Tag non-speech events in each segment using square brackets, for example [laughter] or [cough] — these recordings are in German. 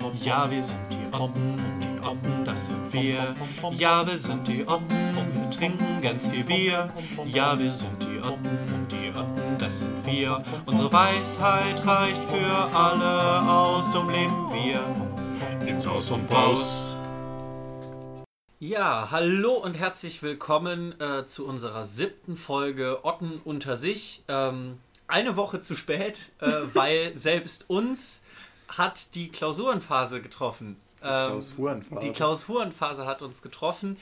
wurscht. Ja, wir sind die Oppen und die Oppen, das sind wir. Ja, wir sind die Oppen und wir trinken ganz viel Bier. Ja, wir sind die Oppen und die Oppen, das sind wir. Unsere Weisheit reicht für alle aus, drum leben wir. Nimm's aus und raus. Ja, hallo und herzlich willkommen äh, zu unserer siebten Folge Otten unter sich. Ähm, eine Woche zu spät, äh, [laughs] weil selbst uns hat die Klausurenphase getroffen. Ähm, Klausurenphase. Die Klausurenphase hat uns getroffen.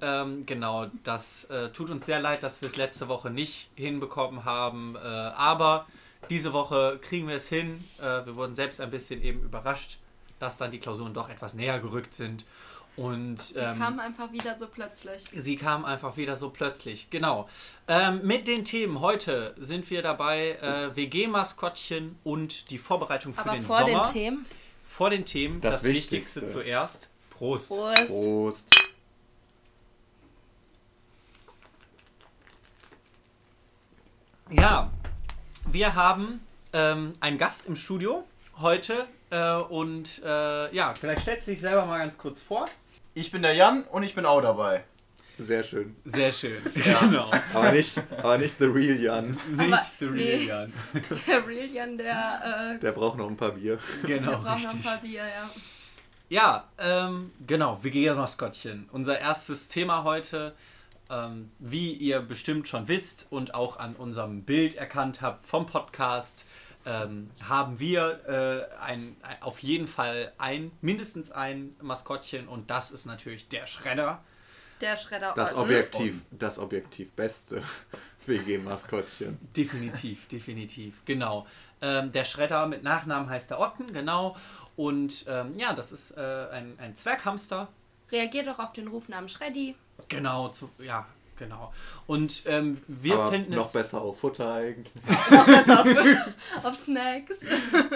Ähm, genau, das äh, tut uns sehr leid, dass wir es letzte Woche nicht hinbekommen haben. Äh, aber diese Woche kriegen wir es hin. Äh, wir wurden selbst ein bisschen eben überrascht, dass dann die Klausuren doch etwas näher gerückt sind. Und Sie ähm, kam einfach wieder so plötzlich. Sie kam einfach wieder so plötzlich. Genau. Ähm, mit den Themen heute sind wir dabei äh, WG-Maskottchen und die Vorbereitung für Aber den vor Sommer. den Themen. Vor den Themen. Das Das, Wichtigste. Wichtigste. zuerst. Prost. Prost. Prost. Ja, wir haben ähm, einen Gast im Studio heute. Äh, und äh, ja, vielleicht stellst du dich selber mal ganz kurz vor. Ich bin der Jan und ich bin auch dabei. Sehr schön. Sehr schön. Ja. [laughs] Genau. Aber nicht, aber nicht The Real Jan. [laughs] Nicht Aber- the real nee. Jan. [laughs] Der Real Jan, der, äh, Der braucht noch ein paar Bier. Genau, der braucht noch ein richtig. paar Bier, ja. Ja, ähm, genau, WG-Maskottchen. Unser erstes Thema heute. Ähm, wie ihr bestimmt schon wisst und auch an unserem Bild erkannt habt vom Podcast, ähm, haben wir äh, ein, ein, auf jeden Fall ein, mindestens ein Maskottchen und das ist natürlich der Schredder. Der Schredder Das objektiv, das objektiv beste [laughs] WG-Maskottchen. Definitiv, [laughs] definitiv, genau. Ähm, der Schredder mit Nachnamen heißt der Otten, genau. Und ähm, ja, das ist äh, ein, ein Zwerghamster, Reagiert doch auf den Rufnamen Schreddy. Genau, zu, ja, genau. Und ähm, wir aber finden noch es. besser auf Futter eigentlich. [laughs] Noch besser auf, [laughs] auf Snacks.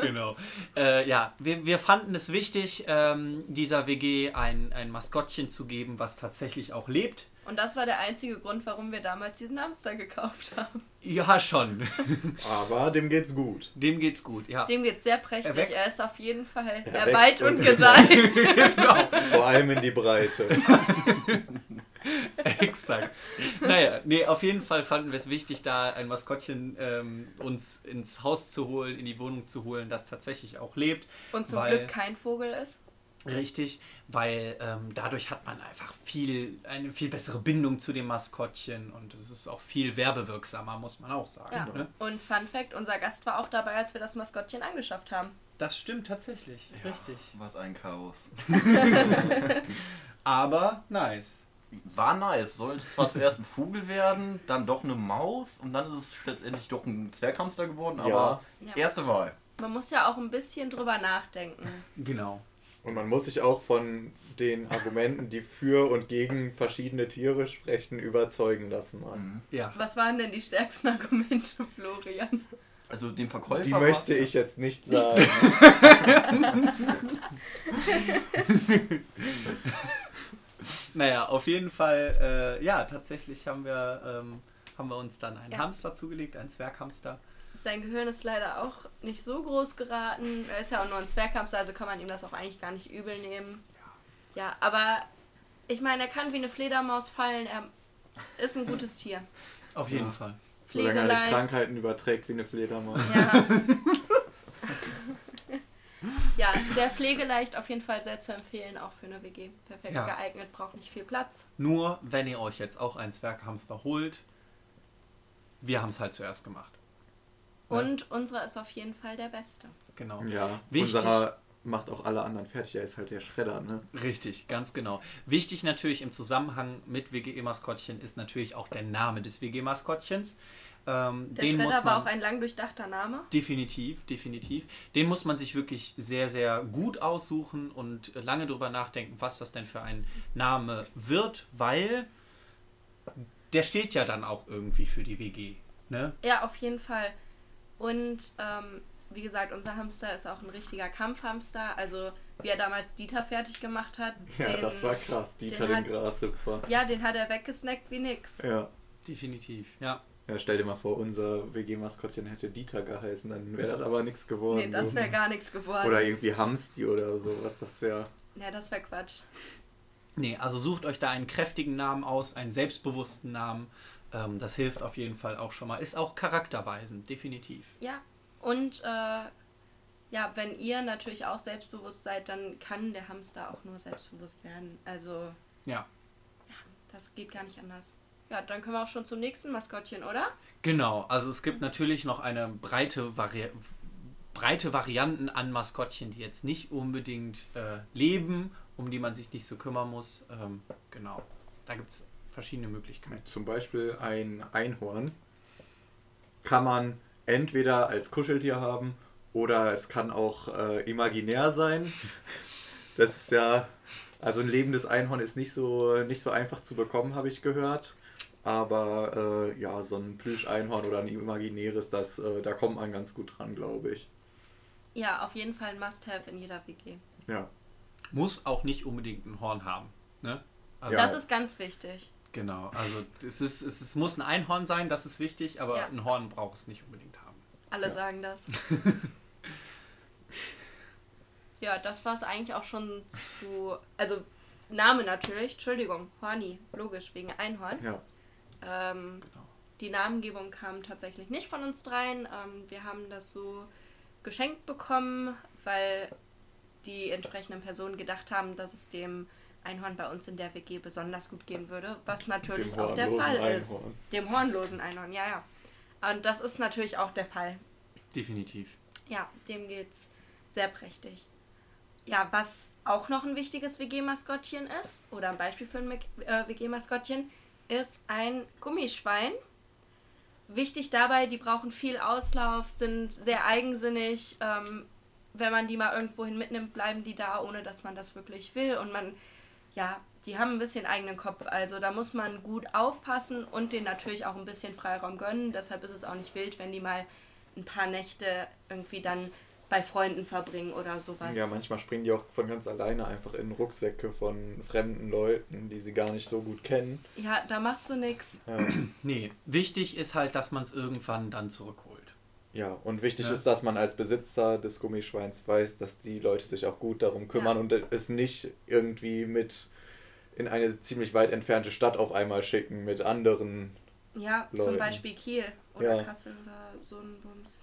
Genau. Äh, ja, wir, wir fanden es wichtig, ähm, dieser WG ein, ein Maskottchen zu geben, was tatsächlich auch lebt. Und das war der einzige Grund, warum wir damals diesen Hamster gekauft haben. Ja, schon. [laughs] Aber dem geht's gut. Dem geht's gut, ja. Dem geht's sehr prächtig. Er wächst. Er ist auf jeden Fall, Er er, wächst und und gedeiht. genau, Vor allem in die Breite. [laughs] exakt. Naja, nee, auf jeden Fall fanden wir es wichtig, da ein Maskottchen ähm, uns ins Haus zu holen, in die Wohnung zu holen, das tatsächlich auch lebt. Und zum Weil- Glück kein Vogel ist. Richtig, weil ähm, dadurch hat man einfach viel, eine viel bessere Bindung zu dem Maskottchen und es ist auch viel werbewirksamer, muss man auch sagen. Ja. Ne? Und Fun Fact, unser Gast war auch dabei, als wir das Maskottchen angeschafft haben. Das stimmt tatsächlich, richtig. Was ein Chaos. [laughs] [laughs] Aber nice. War nice. Sollte zwar zuerst ein Vogel werden, dann doch eine Maus und dann ist es letztendlich doch ein Zwerghamster geworden, aber Ja. erste Wahl. Man muss ja auch ein bisschen drüber nachdenken. Genau. Und man muss sich auch von den Argumenten, die für und gegen verschiedene Tiere sprechen, überzeugen lassen. Mann. Ja. Was waren denn die stärksten Argumente, Florian? Also dem Verkäufer Die möchte ich jetzt nicht sagen. [laughs] [laughs] [laughs] Naja, auf jeden Fall, äh, ja, tatsächlich haben wir, ähm, haben wir uns dann einen Ja. Hamster zugelegt, einen Zwerghamster. Sein Gehirn ist leider auch nicht so groß geraten. Er ist ja auch nur ein Zwerghamster, also kann man ihm das auch eigentlich gar nicht übel nehmen. Ja, aber ich meine, er kann wie eine Fledermaus fallen. Er ist ein gutes Tier. Auf jeden Ja. Fall. Solange er nicht. Krankheiten überträgt wie eine Fledermaus. Ja. [laughs] ja, sehr pflegeleicht, auf jeden Fall sehr zu empfehlen, auch für eine WG. Perfekt Ja. geeignet, braucht nicht viel Platz. Nur, wenn ihr euch jetzt auch einen Zwerghamster holt, wir haben es halt zuerst gemacht. Ja. Und unserer ist auf jeden Fall der beste. Genau. Ja, Wichtig. unserer macht auch alle anderen fertig. Er ist halt der Schredder, ne? Richtig, ganz genau. Wichtig natürlich im Zusammenhang mit WGE-Maskottchen ist natürlich auch der Name des WG-Maskottchens. Ähm, Der den muss Schredder man war auch ein lang durchdachter Name. definitiv, definitiv. Den muss man sich wirklich sehr, sehr gut aussuchen und lange drüber nachdenken, was das denn für ein Name wird, weil der steht ja dann auch irgendwie für die WG. Ne? Ja, auf jeden Fall. Und ähm, wie gesagt, unser Hamster ist auch ein richtiger Kampfhamster. Also wie er damals Dieter fertig gemacht hat. [laughs] Ja, den, das war krass. Dieter den den hat- Grashüpfer. Ja, den hat er weggesnackt wie nix. Ja. Definitiv, ja. Ja, stell dir mal vor, unser WG-Maskottchen hätte Dieter geheißen, dann wäre das aber nichts geworden. Nee, das wäre gar nichts geworden. Oder irgendwie Hamsti oder sowas, das wäre. Ja, das wäre Quatsch. Nee, also sucht euch da einen kräftigen Namen aus, einen selbstbewussten Namen. Ähm, das hilft auf jeden Fall auch schon mal. Ist auch charakterweisend, definitiv. Ja, und äh, ja, wenn ihr natürlich auch selbstbewusst seid, dann kann der Hamster auch nur selbstbewusst werden. Also, Ja. das geht gar nicht anders. Ja, dann können wir auch schon zum nächsten Maskottchen, oder? Genau, also es gibt natürlich noch eine breite, Vari breite Varianten an Maskottchen, die jetzt nicht unbedingt äh, leben, um die man sich nicht so kümmern muss. Ähm, genau, da gibt es verschiedene Möglichkeiten. Zum Beispiel ein Einhorn kann man entweder als Kuscheltier haben oder es kann auch äh, imaginär sein. Das ist ja, also ein lebendes Einhorn ist nicht so, nicht so einfach zu bekommen, habe ich gehört. Aber äh, ja, so ein Plüsch-Einhorn oder ein imaginäres, das, äh, da kommt man ganz gut dran, glaube ich. Ja, auf jeden Fall ein Must-Have in jeder WG. Ja. Muss auch nicht unbedingt ein Horn haben. Ne? Also, Ja. Das ist ganz wichtig. Genau, also es, ist, es, ist, muss ein Einhorn sein, das ist wichtig, aber Ja. ein Horn braucht es nicht unbedingt haben. Alle Ja. sagen das. [laughs] ja, das war es eigentlich auch schon zu. Also, Name natürlich, Entschuldigung, Horny, logisch, wegen Einhorn. Ja. Ähm, Genau. die Namengebung kam tatsächlich nicht von uns dreien. Ähm, wir haben das so geschenkt bekommen, weil die entsprechenden Personen gedacht haben, dass es dem Einhorn bei uns in der WG besonders gut gehen würde, was natürlich Dem auch der Fall ist. Einhorn. Dem hornlosen Einhorn, ja, ja. Und das ist natürlich auch der Fall. Definitiv. Ja, dem geht's sehr prächtig. Ja, was auch noch ein wichtiges WG-Maskottchen ist, oder ein Beispiel für ein äh, WG-Maskottchen, ist ein Gummischwein. Wichtig dabei, die brauchen viel Auslauf, sind sehr eigensinnig. Ähm, wenn man die mal irgendwohin mitnimmt, bleiben die da, ohne dass man das wirklich will. Und man, ja, die haben ein bisschen eigenen Kopf. Also da muss man gut aufpassen und denen natürlich auch ein bisschen Freiraum gönnen. Deshalb ist es auch nicht wild, wenn die mal ein paar Nächte irgendwie dann bei Freunden verbringen oder sowas. Ja, manchmal springen die auch von ganz alleine einfach in Rucksäcke von fremden Leuten, die sie gar nicht so gut kennen. Ja, da machst du nix. Ja, [clears throat] Nee, wichtig ist halt, dass man es irgendwann dann zurückholt. ja. und wichtig Ja. ist, dass man als Besitzer des Gummischweins weiß, dass die Leute sich auch gut darum kümmern Ja. und es nicht irgendwie mit in eine ziemlich weit entfernte Stadt auf einmal schicken mit anderen. Ja, zum Leuten. Beispiel Kiel oder Ja. Kassel oder so ein Bums.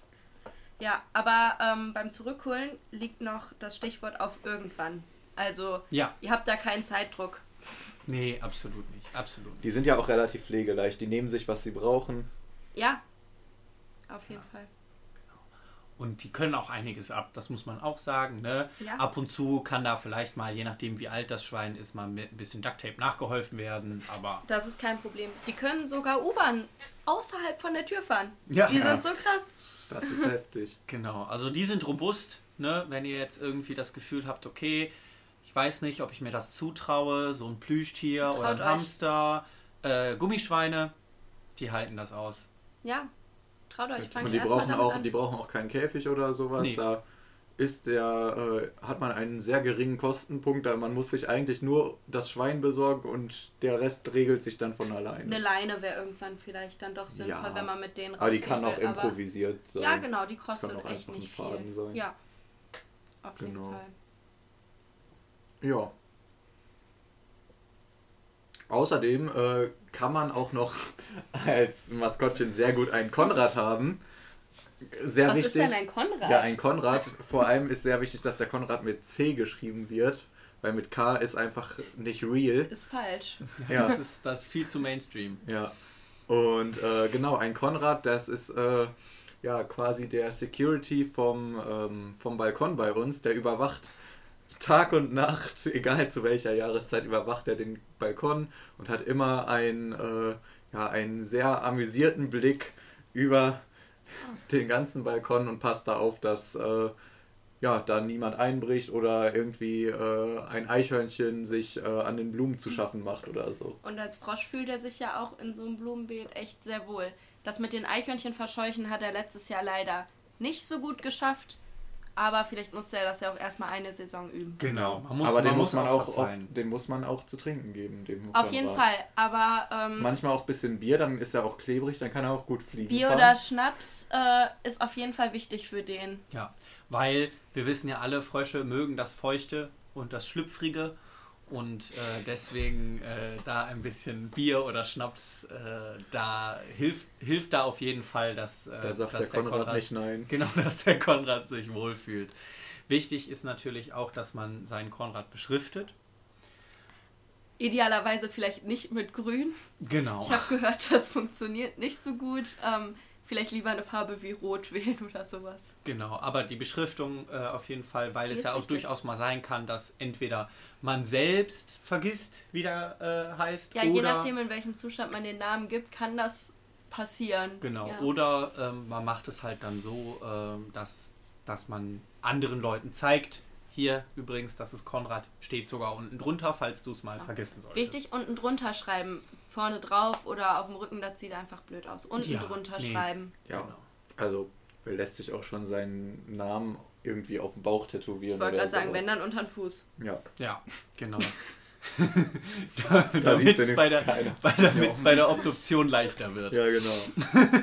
Ja, aber ähm, beim Zurückholen liegt noch das Stichwort auf irgendwann. Also, Ja, ihr habt da keinen Zeitdruck. nee, absolut nicht. Absolut nicht. Die sind ja auch relativ pflegeleicht, die nehmen sich, was sie brauchen. Ja, auf jeden Fall. Und die können auch einiges ab, das muss man auch sagen. Ne? Ja. Ab und zu kann da vielleicht mal, je nachdem wie alt das Schwein ist, mal mit ein bisschen Ducktape nachgeholfen werden. Aber Das ist kein Problem. Die können sogar U-Bahn außerhalb von der Tür fahren. Ja. Die Ja. sind so krass. Das ist heftig. genau, also die sind robust. Ne? Wenn ihr jetzt irgendwie das Gefühl habt, okay, ich weiß nicht, ob ich mir das zutraue, so ein Plüschtier Traut oder ein euch. Hamster, äh, Gummischweine, die halten das aus. Ja, traut euch. Fangt Und die brauchen damit auch, an. die brauchen auch keinen Käfig oder sowas. Nee. Da ist der, äh, hat man einen sehr geringen Kostenpunkt, da man muss sich eigentlich nur das Schwein besorgen und der Rest regelt sich dann von alleine. Eine Leine wäre irgendwann vielleicht dann doch sinnvoll, Ja. wenn man mit denen Aber die kann auch will, improvisiert sein. Ja, genau, die kostet echt nicht viel. sein. Ja, auf jeden Genau. Fall. Ja. Außerdem äh, kann man auch noch [laughs] als Maskottchen sehr gut einen Konrad haben. Sehr Was wichtig. ist denn ein Konrad? Ja, ein Konrad. Vor allem ist sehr wichtig, dass der Konrad mit C geschrieben wird, weil mit K ist einfach nicht real. Ist falsch. Ja. Das ist das ist viel zu Mainstream. Ja. Und äh, genau, ein Konrad, das ist äh, ja quasi der Security vom, ähm, vom Balkon bei uns, der überwacht Tag und Nacht, [laughs] egal zu welcher Jahreszeit, überwacht er den Balkon und hat immer einen, äh, ja, einen sehr amüsierten Blick über den ganzen Balkon und passt da auf, dass äh, ja, da niemand einbricht oder irgendwie äh, ein Eichhörnchen sich äh, an den Blumen zu schaffen macht oder so. Und als Frosch fühlt er sich ja auch in so einem Blumenbeet echt sehr wohl. Das mit den Eichhörnchen verscheuchen hat er letztes Jahr leider nicht so gut geschafft. Aber vielleicht musste er das ja auch erstmal eine Saison üben. Genau. Man muss, aber den muss man auch, auf, den muss man auch zu trinken geben. Dem Auf jeden. Fall, aber ähm, Manchmal auch ein bisschen Bier, dann ist er auch klebrig, dann kann er auch gut fliegen. Bier fahren. oder Schnaps äh, ist auf jeden Fall wichtig für den. Ja, weil wir wissen ja alle, Frösche mögen das Feuchte und das Schlüpfrige und äh, deswegen äh, da ein bisschen Bier oder Schnaps, äh, da hilft, hilft da auf jeden Fall, dass, äh, Da sagt dass der Konrad nicht nein. [laughs] Genau, dass der Konrad sich wohlfühlt. Wichtig ist natürlich auch, dass man seinen Konrad beschriftet. Idealerweise vielleicht nicht mit Grün. Genau. Ich habe gehört, das funktioniert nicht so gut. Ähm, vielleicht lieber eine Farbe wie Rot [laughs] wählen oder sowas. Genau, aber die Beschriftung äh, auf jeden Fall, weil Die es ja auch wichtig. durchaus mal sein kann, dass entweder man selbst vergisst, wie der äh, heißt, Ja, oder je nachdem, in welchem Zustand man den Namen gibt, kann das passieren. Genau, Ja. oder ähm, man macht es halt dann so, ähm, dass, dass man anderen Leuten zeigt, hier übrigens, das ist Konrad, steht sogar unten drunter, falls du es mal vergessen solltest. Wichtig, unten drunter schreiben. Vorne drauf oder auf dem Rücken, das sieht einfach blöd aus. Unten Ja, drunter nee. schreiben. Ja, Genau. also lässt sich auch schon seinen Namen irgendwie auf dem Bauch tätowieren. Ich wollte oder gerade sagen, wenn dann unter den Fuß. Ja, Ja, genau. [laughs] da, Da damit es bei der, bei, damit's bei der Obduktion leichter wird. ja genau. [laughs]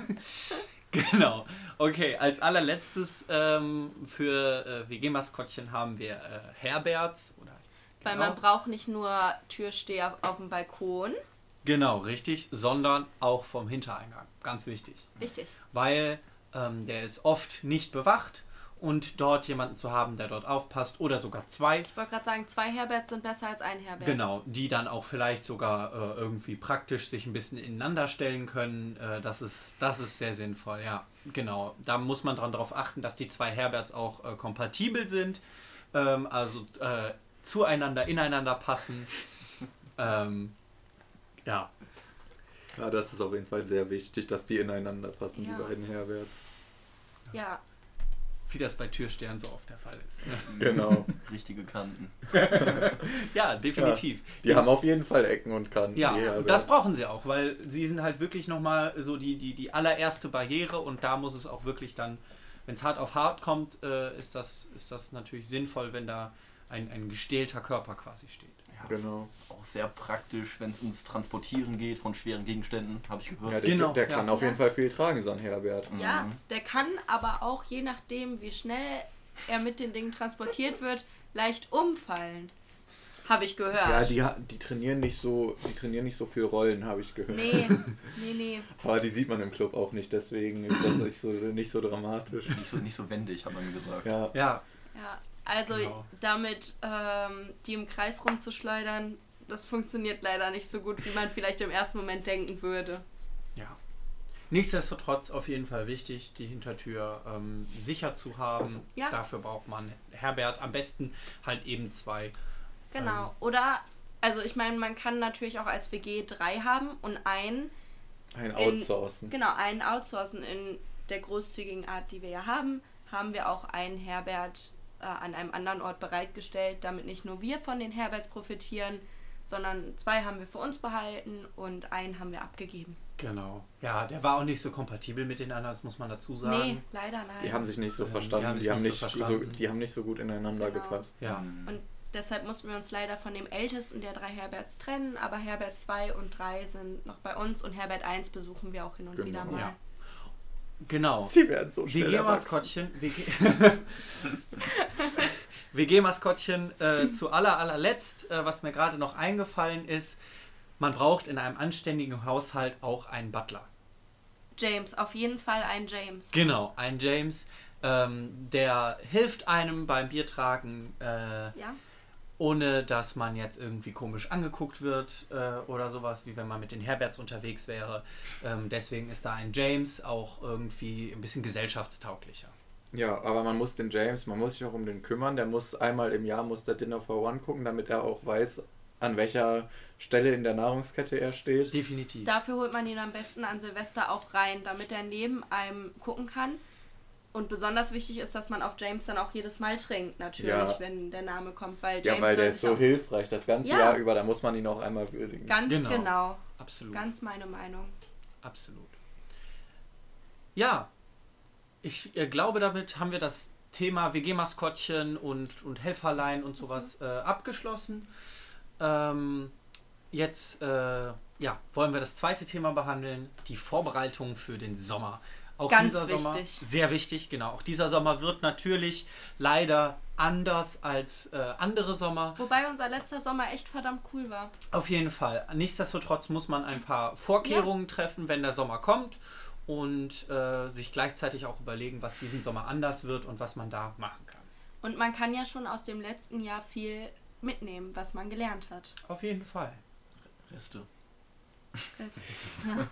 Genau. Okay, als allerletztes ähm, für äh, WG-Maskottchen haben wir äh, Herberts. Oder, Weil genau. man braucht nicht nur Türsteher auf dem Balkon. Genau, richtig, sondern auch vom Hintereingang. Ganz wichtig. Wichtig. Weil ähm, der ist oft nicht bewacht und dort jemanden zu haben, der dort aufpasst oder sogar zwei. Ich wollte gerade sagen, zwei Herberts sind besser als ein Herbert. Genau, die dann auch vielleicht sogar äh, irgendwie praktisch sich ein bisschen ineinander stellen können. Äh, das, ist, das ist sehr sinnvoll, ja. Genau, da muss man dran darauf achten, dass die zwei Herberts auch äh, kompatibel sind, ähm, also äh, zueinander, ineinander passen. [laughs] ähm, ja, Ja, das ist auf jeden Fall sehr wichtig, dass die ineinander passen, Ja. die beiden Herberts. Ja, wie das bei Türstern so oft der Fall ist. ne? [laughs] Genau. Richtige Kanten. [laughs] ja, definitiv. Die haben auf jeden Fall Ecken und Kanten. Ja, die und das brauchen sie auch, weil sie sind halt wirklich nochmal so die, die, die allererste Barriere und da muss es auch wirklich dann, wenn es hart auf hart kommt, äh, ist, das, ist das natürlich sinnvoll, wenn da ein, ein gestählter Körper quasi steht. Genau. Auch sehr praktisch, wenn es ums Transportieren geht von schweren Gegenständen, habe ich gehört. Ja, der, Genau, der ja. kann auf Ja. jeden Fall viel tragen, so ein Herbert. ja, Mhm. der kann aber auch, je nachdem, wie schnell er mit den Dingen transportiert wird, leicht umfallen. Habe ich gehört. Ja, die, die trainieren nicht so, die trainieren nicht so viel Rollen, habe ich gehört. Nee, nee, nee. [laughs] Aber die sieht man im Club auch nicht, deswegen ist das nicht so, nicht so dramatisch. Nicht so, nicht so wendig, hat man gesagt. Ja, Ja, Ja, also Genau. damit ähm, die im Kreis rumzuschleudern, das funktioniert leider nicht so gut, wie man vielleicht im ersten Moment denken würde. ja. Nichtsdestotrotz auf jeden Fall wichtig, die Hintertür ähm, sicher zu haben. Ja. Dafür braucht man Herbert am besten halt eben zwei. Genau. Ähm. Oder, also ich meine, man kann natürlich auch als WG drei haben und einen, ein In- Outsourcen. genau, einen outsourcen in der großzügigen Art, die wir ja haben, haben wir auch einen Herbert äh, an einem anderen Ort bereitgestellt, damit nicht nur wir von den Herberts profitieren, sondern zwei haben wir für uns behalten und einen haben wir abgegeben. Genau. Ja, der war auch nicht so kompatibel mit den anderen, das muss man dazu sagen. Nee, leider nein. Die haben sich nicht so Ähm, die verstanden. haben Die sich haben, nicht nicht so so, verstanden. die haben nicht so gut ineinander Genau. gepasst. Ja. Und deshalb mussten wir uns leider von dem ältesten der drei Herberts trennen, aber Herbert 2 und 3 sind noch bei uns und Herbert 1 besuchen wir auch hin und Genau. wieder mal. Ja. Genau. Sie werden so schnell. WG-Maskottchen. WG [laughs] WG-Maskottchen äh, zu aller allerletzt, äh, was mir gerade noch eingefallen ist, man braucht in einem anständigen Haushalt auch einen Butler. James, auf jeden Fall ein James. Genau, ein James, ähm, der hilft einem beim Biertragen, äh, Ja, ohne dass man jetzt irgendwie komisch angeguckt wird äh, oder sowas, wie wenn man mit den Herberts unterwegs wäre. Ähm, deswegen ist da ein James auch irgendwie ein bisschen gesellschaftstauglicher. Ja, aber man muss den James, man muss sich auch um den kümmern. Der muss einmal im Jahr muss der Dinner for One gucken, damit er auch weiß, an welcher Stelle in der Nahrungskette er steht. Definitiv. dafür holt man ihn am besten an Silvester auch rein, damit er neben einem gucken kann. Und besonders wichtig ist, dass man auf James dann auch jedes Mal trinkt, natürlich, Ja. wenn der Name kommt, weil James Ja, weil der ist so hilfreich das ganze Ja. Jahr über, da muss man ihn auch einmal würdigen. Ganz Genau. genau. Absolut. Ganz meine Meinung. Absolut. Ja, ich äh, glaube, damit haben wir das Thema WG-Maskottchen und, und Helferlein und sowas äh, abgeschlossen. Ähm, jetzt äh, ja, wollen wir das zweite Thema behandeln, die Vorbereitung für den Sommer. Auch Ganz dieser Sommer, wichtig. sehr wichtig, genau. Auch dieser Sommer wird natürlich leider anders als äh, andere Sommer. Wobei unser letzter Sommer echt verdammt cool war. Auf jeden Fall. Nichtsdestotrotz muss man ein paar Vorkehrungen treffen, wenn der Sommer kommt und äh, sich gleichzeitig auch überlegen, was diesen Sommer anders wird und was man da machen kann. Und man kann ja schon aus dem letzten Jahr viel mitnehmen, was man gelernt hat. Auf jeden Fall. Reste. Das, [laughs] ja.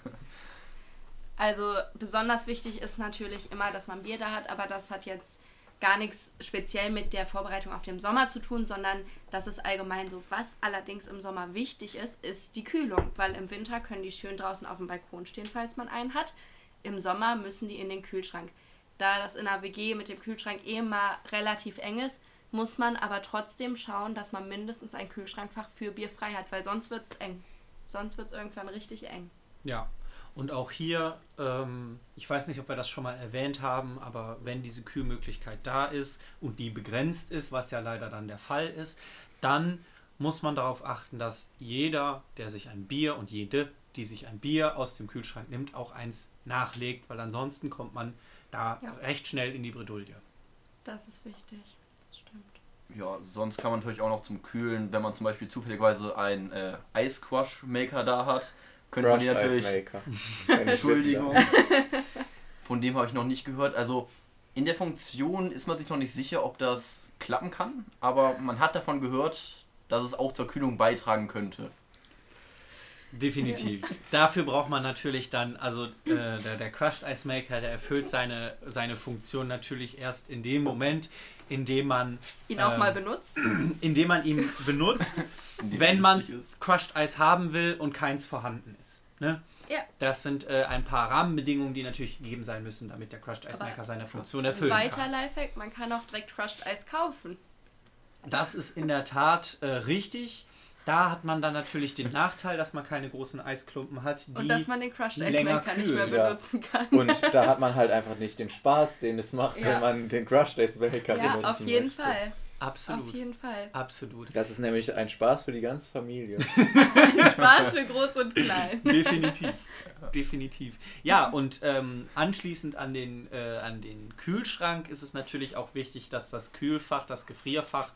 Also besonders wichtig ist natürlich immer, dass man Bier da hat, aber das hat jetzt gar nichts speziell mit der Vorbereitung auf den Sommer zu tun, sondern das ist allgemein so. Was allerdings im Sommer wichtig ist, ist die Kühlung, weil im Winter können die schön draußen auf dem Balkon stehen, falls man einen hat. Im Sommer müssen die in den Kühlschrank. Da das in der WG mit dem Kühlschrank eh mal relativ eng ist, muss man aber trotzdem schauen, dass man mindestens ein Kühlschrankfach für Bier frei hat, weil sonst wird es eng. Sonst wird es irgendwann richtig eng. Ja. Und auch hier, ähm, ich weiß nicht, ob wir das schon mal erwähnt haben, aber wenn diese Kühlmöglichkeit da ist und die begrenzt ist, was ja leider dann der Fall ist, dann muss man darauf achten, dass jeder, der sich ein Bier und jede, die sich ein Bier aus dem Kühlschrank nimmt, auch eins nachlegt, weil ansonsten kommt man da Ja. recht schnell in die Bredouille. Das ist wichtig. Das stimmt. Ja, sonst kann man natürlich auch noch zum Kühlen, wenn man zum Beispiel zufälligerweise einen äh, Ice Crush Maker da hat, könnte man die Crushed natürlich. Ice Maker. [laughs] Keine Entschuldigung. [laughs] Von dem habe ich noch nicht gehört. Also in der Funktion ist man sich noch nicht sicher, ob das klappen kann, aber man hat davon gehört, dass es auch zur Kühlung beitragen könnte. Definitiv. Dafür braucht man natürlich dann, also äh, der, der Crushed Ice Maker, der erfüllt seine, seine Funktion natürlich erst in dem Moment, in dem man, Ihn auch Ähm, mal benutzt. [clears throat] in dem man ihn benutzt, [laughs] wenn man. Crushed Ice haben will und keins vorhanden ist. Ne? Ja. Das sind äh, ein paar Rahmenbedingungen, die natürlich gegeben sein müssen, damit der Crushed Ice Maker seine Funktion erfüllen weiter kann. Lifehack, man kann auch direkt Crushed Eis kaufen. Das ist in der Tat äh, richtig. Da hat man dann natürlich den Nachteil, dass man keine großen Eisklumpen hat, die Und dass man den Crushed länger Maker nicht mehr ja. benutzen kann. Und da hat man halt einfach nicht den Spaß, den es macht, [laughs] Ja. wenn man den Crushed Ice Maker ja, benutzen auf jeden möchte. Fall. Absolut, Auf jeden Fall. absolut, Das ist nämlich ein Spaß für die ganze Familie. [laughs] Spaß für groß und klein. [laughs] definitiv, definitiv. Ja, und ähm, anschließend an den, äh, an den Kühlschrank ist es natürlich auch wichtig, dass das Kühlfach, das Gefrierfach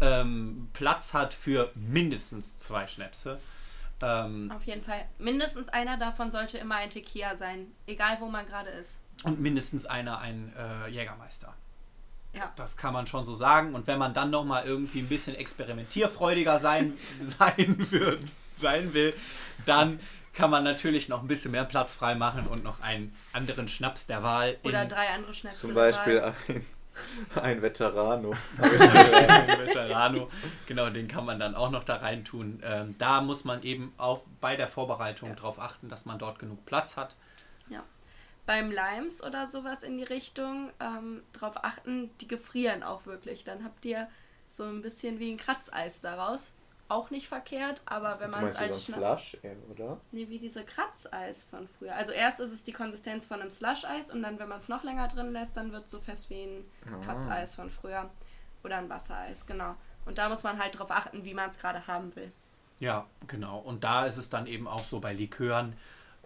ähm, Platz hat für mindestens zwei Schnäpse. Ähm, Auf jeden Fall. Mindestens einer davon sollte immer ein Tequila sein. Egal wo man gerade ist. und mindestens einer ein äh, Jägermeister. Ja. Das kann man schon so sagen. Und wenn man dann noch mal irgendwie ein bisschen experimentierfreudiger sein, [laughs] sein wird, sein will, dann kann man natürlich noch ein bisschen mehr Platz frei machen und noch einen anderen Schnaps der Wahl Oder in drei andere Schnäpse. Zum. Beispiel ein, ein Veterano. [laughs] Veterano. Genau, den kann man dann auch noch da rein tun. Ähm, da muss man eben auch bei der Vorbereitung Ja. darauf achten, dass man dort genug Platz hat. Beim Limes oder sowas in die Richtung ähm, drauf achten, die gefrieren auch wirklich. Dann habt ihr so ein bisschen wie ein Kratzeis daraus. Auch nicht verkehrt, aber wenn man es als so. Slush, oder? Nee, wie diese Kratzeis von früher. Also erst ist es die Konsistenz von einem Slush-Eis und dann, wenn man es noch länger drin lässt, dann wird es so fest wie ein Ah. Kratzeis von früher. Oder ein Wassereis, genau. Und da muss man halt drauf achten, wie man es gerade haben will. Ja, genau. Und da ist es dann eben auch so bei Likören,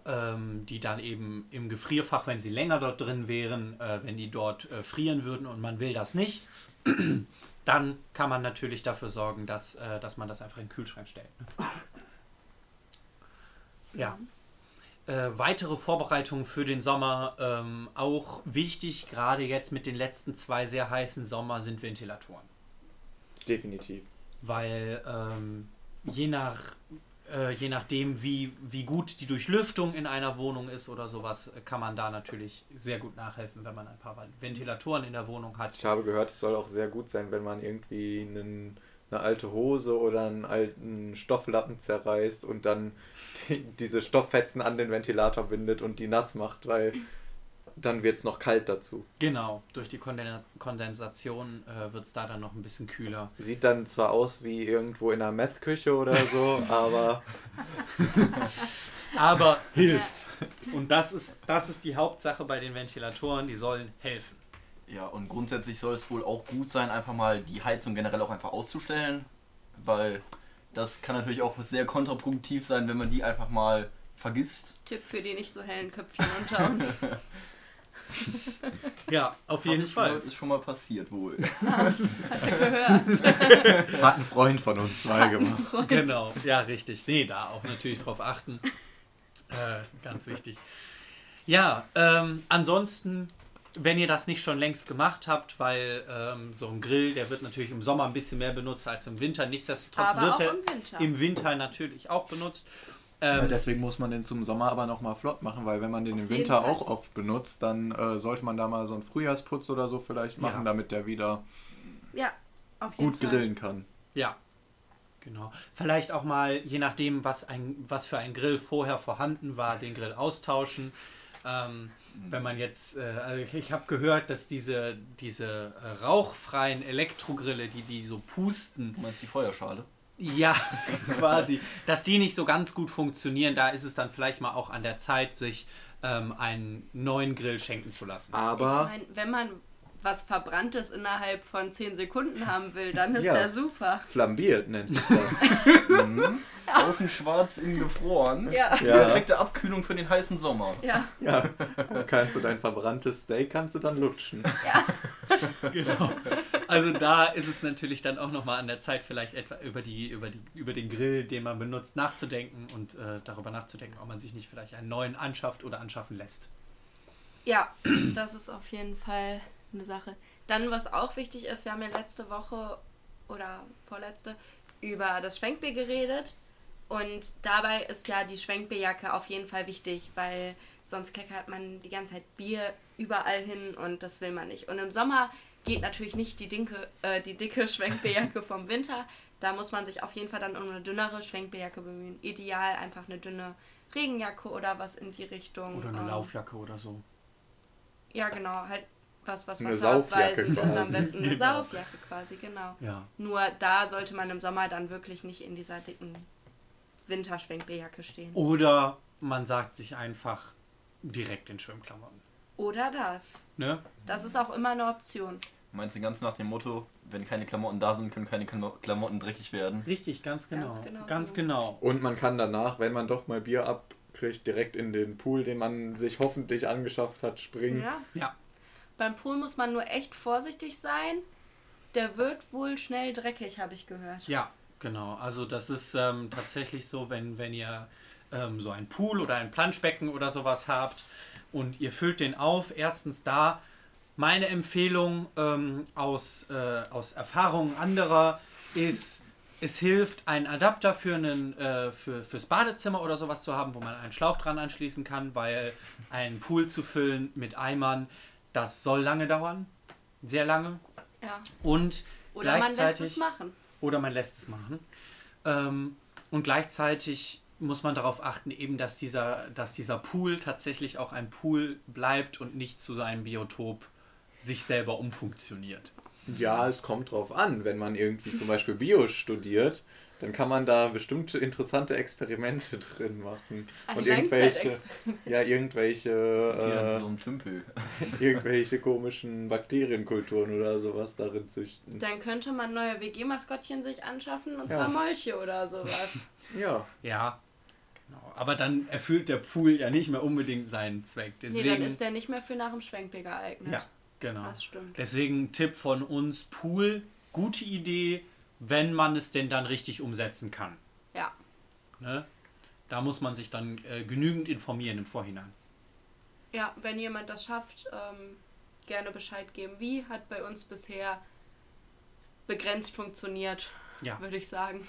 ähm, die dann eben im Gefrierfach, wenn sie länger dort drin wären, äh, wenn die dort äh, frieren würden und man will das nicht, [clears throat] dann kann man natürlich dafür sorgen, dass, äh, dass man das einfach in den Kühlschrank stellt. ne? Ja. Äh, weitere Vorbereitungen für den Sommer, ähm, auch wichtig, gerade jetzt mit den letzten zwei sehr heißen Sommer, sind Ventilatoren Definitiv. weil ähm, je nach äh, je nachdem, wie, wie gut die Durchlüftung in einer Wohnung ist oder sowas, äh, kann man da natürlich sehr gut nachhelfen, wenn man ein paar Ventilatoren in der Wohnung hat. Ich habe gehört, es soll auch sehr gut sein, wenn man irgendwie einen, eine alte Hose oder einen alten Stofflappen zerreißt und dann [laughs] diese Stofffetzen an den Ventilator bindet und die nass macht, weil dann wird es noch kalt dazu. Genau, durch die Konden Kondensation äh, wird es da dann noch ein bisschen kühler. Sieht dann zwar aus wie irgendwo in einer Meth-Küche oder so, [laughs] aber [laughs] Aber hilft. Und das ist, das ist die Hauptsache bei den Ventilatoren, die sollen helfen. Ja, und grundsätzlich soll es wohl auch gut sein, einfach mal die Heizung generell auch einfach auszustellen, weil das kann natürlich auch sehr kontraproduktiv sein, wenn man die einfach mal vergisst. Tipp für die nicht so hellen Köpfchen unter uns. [laughs] Ja, auf jeden ich Fall. gehört, Ist schon mal passiert wohl. [laughs] Hat er gehört. [laughs] Hat ein Freund von uns zwei gemacht. Genau, ja, richtig. Nee, da auch natürlich drauf achten. Äh, ganz wichtig. Ja, ähm, ansonsten, wenn ihr das nicht schon längst gemacht habt, weil ähm, so ein Grill, der wird natürlich im Sommer ein bisschen mehr benutzt als im Winter. Nichtsdestotrotz Aber wird er im Winter. im Winter natürlich auch benutzt. Ja, Ähm, deswegen muss man den zum Sommer aber nochmal flott machen, weil wenn man den im Winter Fall. auch oft benutzt, dann äh, sollte man da mal so einen Frühjahrsputz oder so vielleicht machen, Ja. damit der wieder Ja, auf jeden gut Fall. grillen kann. Ja, genau. Vielleicht auch mal, je nachdem, was, ein, was für ein Grill vorher vorhanden war, den Grill austauschen. Ähm, wenn man jetzt, äh, also ich, ich habe gehört, dass diese, diese äh, rauchfreien Elektrogrille, die die so pusten, Du meinst die Feuerschale? Ja, [laughs] quasi, dass die nicht so ganz gut funktionieren, da ist es dann vielleicht mal auch an der Zeit, sich ähm, einen neuen Grill schenken zu lassen. Aber Ich meine, wenn man was Verbranntes innerhalb von 10 Sekunden haben will, dann ist Ja. der super. flambiert nennt sich das. [laughs] Mhm. Außen schwarz, innen gefroren. Ja. Die Ja. perfekte Abkühlung für den heißen Sommer. Ja, ja, dann kannst du dein verbranntes Steak kannst du dann lutschen. [laughs] Genau. Also da ist es natürlich dann auch nochmal an der Zeit, vielleicht etwa über, die, über, die, über den Grill, den man benutzt, nachzudenken und äh, darüber nachzudenken, ob man sich nicht vielleicht einen neuen anschafft oder anschaffen lässt. ja, [clears throat] das ist auf jeden Fall eine Sache. Dann, was auch wichtig ist, wir haben ja letzte Woche oder vorletzte über das Schwenkbier geredet. Und dabei ist ja die Schwenkbierjacke auf jeden Fall wichtig, weil sonst kleckert man die ganze Zeit Bier überall hin und das will man nicht. Und im Sommer geht natürlich nicht die, dinke, äh, die dicke [laughs] Schwenkbierjacke vom Winter. Da muss man sich auf jeden Fall dann um eine dünnere Schwenkbierjacke bemühen. Ideal einfach eine dünne Regenjacke oder was in die Richtung. Oder eine ähm, Laufjacke oder so. Ja, genau, halt was, was wasserabweisend Saufjacke ist am besten. Eine [laughs] Genau. Saufjacke quasi, genau. Ja. Nur da sollte man im Sommer dann wirklich nicht in dieser dicken Winterschwenkbierjacke stehen. Oder man sagt sich einfach direkt in Schwimmklamotten. Oder das. Ne? Das ist auch immer eine Option. Meinst du ganz nach dem Motto, wenn keine Klamotten da sind, können keine Klamo- Klamotten dreckig werden? Richtig, ganz genau. Ganz genau Ganz genau. Und man kann danach, wenn man doch mal Bier abkriegt, direkt in den Pool, den man sich hoffentlich angeschafft hat, springen. Ja. Ja. Beim Pool muss man nur echt vorsichtig sein. Der wird wohl schnell dreckig, habe ich gehört. Ja, genau. Also das ist ähm, tatsächlich so, wenn, wenn ihr ähm, so ein Pool oder ein Planschbecken oder sowas habt und ihr füllt den auf, erstens da meine Empfehlung ähm, aus, äh, aus Erfahrungen anderer ist, es hilft, einen Adapter für einen, äh, für, fürs Badezimmer oder sowas zu haben, wo man einen Schlauch dran anschließen kann, weil einen Pool zu füllen mit Eimern, das soll lange dauern. Sehr lange. Ja. Und Oder man lässt es machen. oder man lässt es machen. Ähm, und gleichzeitig muss man darauf achten, eben, dass dieser, dass dieser Pool tatsächlich auch ein Pool bleibt und nicht zu seinem Biotop sich selber umfunktioniert. Ja, es kommt drauf an. Wenn man irgendwie zum Beispiel Bio studiert, dann kann man da bestimmte interessante Experimente [laughs] drin machen. Ein Und irgendwelche, ja, irgendwelche, äh, so ein Tümpel. [laughs] [laughs] irgendwelche komischen Bakterienkulturen oder sowas darin züchten. Dann könnte man neue WG-Maskottchen sich anschaffen, und Ja. zwar Molche oder sowas. Ja, Ja, genau. Aber dann erfüllt der Pool ja nicht mehr unbedingt seinen Zweck. nee, Deswegen, dann ist der nicht mehr für nach dem Schwenkbier geeignet. ja, genau. Das stimmt. Deswegen Tipp von uns: Pool, gute Idee, wenn man es denn dann richtig umsetzen kann. Ja. Ne? Da muss man sich dann äh, genügend informieren im Vorhinein. Ja, wenn jemand das schafft, ähm, gerne Bescheid geben. Wie hat bei uns bisher begrenzt funktioniert, Ja. würde ich sagen.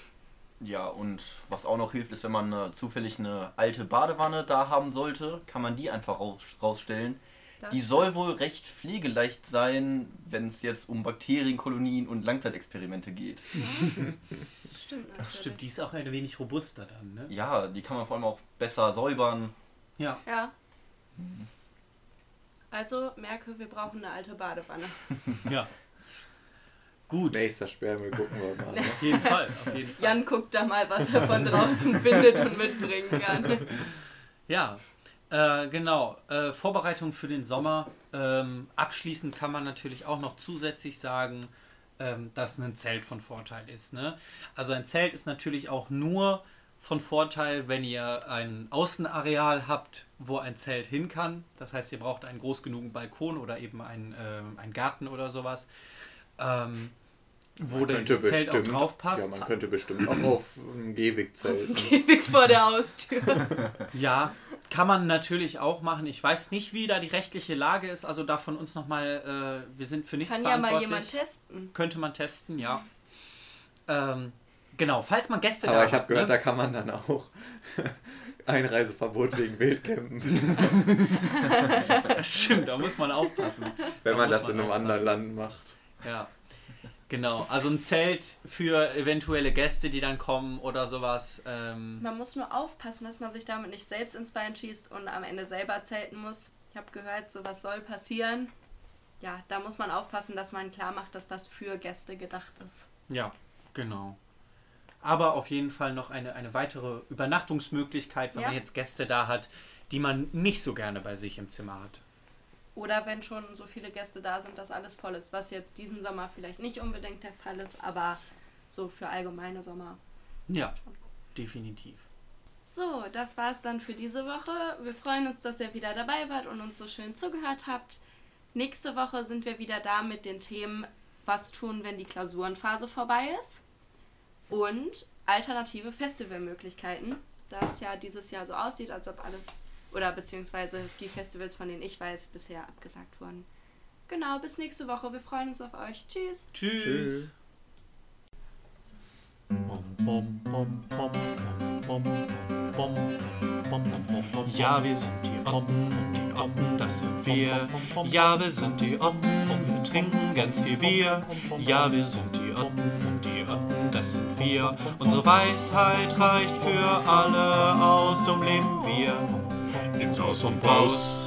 Ja, und was auch noch hilft, ist, wenn man äh, zufällig eine alte Badewanne da haben sollte, kann man die einfach raus, rausstellen. Das Die soll wohl recht pflegeleicht sein, wenn es jetzt um Bakterienkolonien und Langzeitexperimente geht. stimmt [laughs] Das stimmt, die ist auch ein wenig robuster dann, ne? Ja, die kann man vor allem auch besser säubern. Ja. Ja. Also merke, wir brauchen eine alte Badewanne. Ja. [laughs] Gut. nächster Sperrmüll gucken wir mal. Ne? Auf jeden Fall, auf jeden Fall. Jan guckt da mal, was er von draußen [laughs] findet und mitbringen kann. Ja, äh, genau. Äh, Vorbereitung für den Sommer. Ähm, abschließend kann man natürlich auch noch zusätzlich sagen, ähm, dass ein Zelt von Vorteil ist. Ne? Also ein Zelt ist natürlich auch nur von Vorteil, wenn ihr ein Außenareal habt, wo ein Zelt hin kann. Das heißt, ihr braucht einen groß genugen Balkon oder eben einen, äh, einen Garten oder sowas. Ähm, wo Man das Zelt auch bestimmt- drauf passt. Ja, man könnte bestimmt auch auf einem Gehweg zelten. Ewig vor der Haustür. [laughs] Ja, kann man natürlich auch machen. Ich weiß nicht, wie da die rechtliche Lage ist. Also da von uns nochmal, äh, wir sind für nichts Kann ja mal verantwortlich. jemand testen. Könnte man testen, ja. Ähm, genau, falls man Gäste Aber da ich habe gehört, ne? da kann man dann auch [laughs] Einreiseverbot wegen Wildcampen, [laughs] Das stimmt, da muss man aufpassen. wenn Da man das in einem anderen aufpassen. Land macht. Ja. Genau, also ein Zelt für eventuelle Gäste, die dann kommen oder sowas. Ähm, Man muss nur aufpassen, dass man sich damit nicht selbst ins Bein schießt und am Ende selber zelten muss. Ich habe gehört, sowas soll passieren. Ja, da muss man aufpassen, dass man klar macht, dass das für Gäste gedacht ist. ja, genau. Aber auf jeden Fall noch eine, eine weitere Übernachtungsmöglichkeit, wenn Ja. man jetzt Gäste da hat, die man nicht so gerne bei sich im Zimmer hat. Oder wenn schon so viele Gäste da sind, dass alles voll ist, was jetzt diesen Sommer vielleicht nicht unbedingt der Fall ist, aber so für allgemeine Sommer. Ja, definitiv. So, das war's dann für diese Woche. Wir freuen uns, dass ihr wieder dabei wart und uns so schön zugehört habt. Nächste Woche sind wir wieder da mit den Themen Was tun, wenn die Klausurenphase vorbei ist? Und alternative Festivalmöglichkeiten, da es ja dieses Jahr so aussieht, als ob alles oder beziehungsweise die Festivals, von denen ich weiß, bisher abgesagt wurden. Genau, bis nächste Woche. Wir freuen uns auf euch. Tschüss. Tschüss. Tschüss. Ja, wir sind die Oppen und die Oppen, das sind wir. Ja, wir sind die Oppen und wir trinken ganz viel Bier. Ja, wir sind die Oppen und die Oppen, das sind wir. Unsere Weisheit reicht für alle aus, dumm leben wir. Nimm's aus und raus.